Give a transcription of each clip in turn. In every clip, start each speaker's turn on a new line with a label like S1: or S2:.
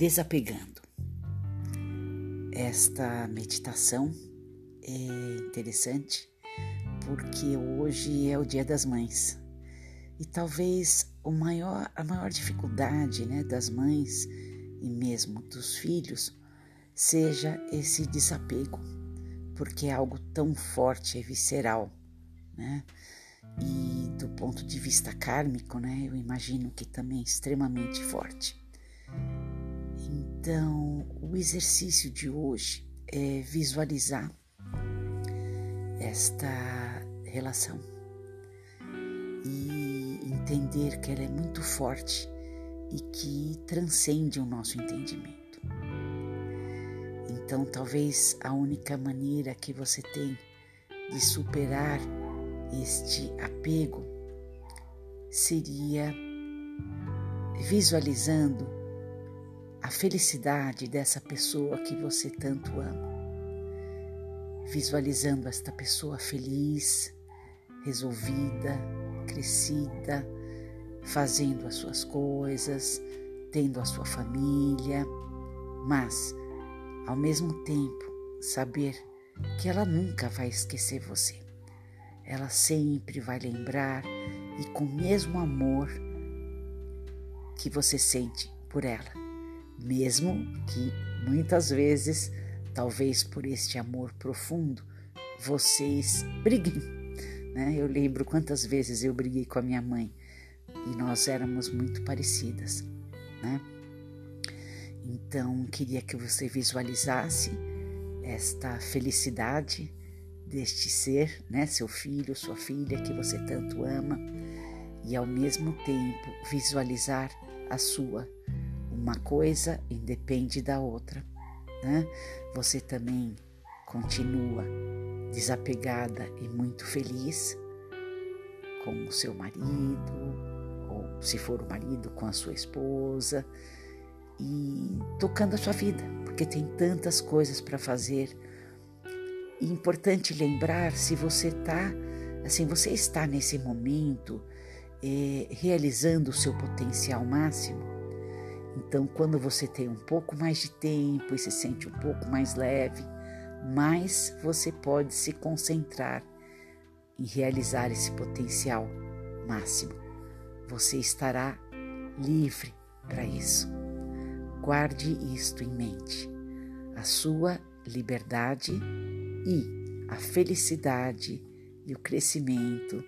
S1: Desapegando. Esta meditação é interessante porque hoje é o Dia das Mães e talvez o maior, a maior dificuldade né, das mães e mesmo dos filhos seja esse desapego, porque é algo tão forte e visceral, né? E do ponto de vista kármico, né, eu imagino que também é extremamente forte. Então, o exercício de hoje é visualizar esta relação e entender que ela é muito forte e que transcende o nosso entendimento. Então, talvez a única maneira que você tem de superar este apego seria visualizando a felicidade dessa pessoa que você tanto ama. Visualizando esta pessoa feliz, resolvida, crescida, fazendo as suas coisas, tendo a sua família, mas, ao mesmo tempo, saber que ela nunca vai esquecer você. Ela sempre vai lembrar e com o mesmo amor que você sente por ela mesmo que muitas vezes, talvez por este amor profundo, vocês briguem. Né? Eu lembro quantas vezes eu briguei com a minha mãe e nós éramos muito parecidas. Né? Então, queria que você visualizasse esta felicidade deste ser, né, seu filho, sua filha que você tanto ama, e ao mesmo tempo visualizar a sua uma coisa independe da outra, né? Você também continua desapegada e muito feliz com o seu marido, ou se for o marido, com a sua esposa, e tocando a sua vida, porque tem tantas coisas para fazer. E importante lembrar se você está, assim, você está nesse momento é, realizando o seu potencial máximo, então, quando você tem um pouco mais de tempo e se sente um pouco mais leve, mais você pode se concentrar em realizar esse potencial máximo. Você estará livre para isso. Guarde isto em mente. A sua liberdade e a felicidade e o crescimento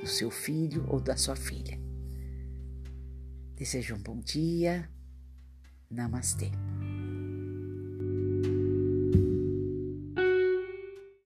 S1: do seu filho ou da sua filha. Desejo um bom dia Namastê.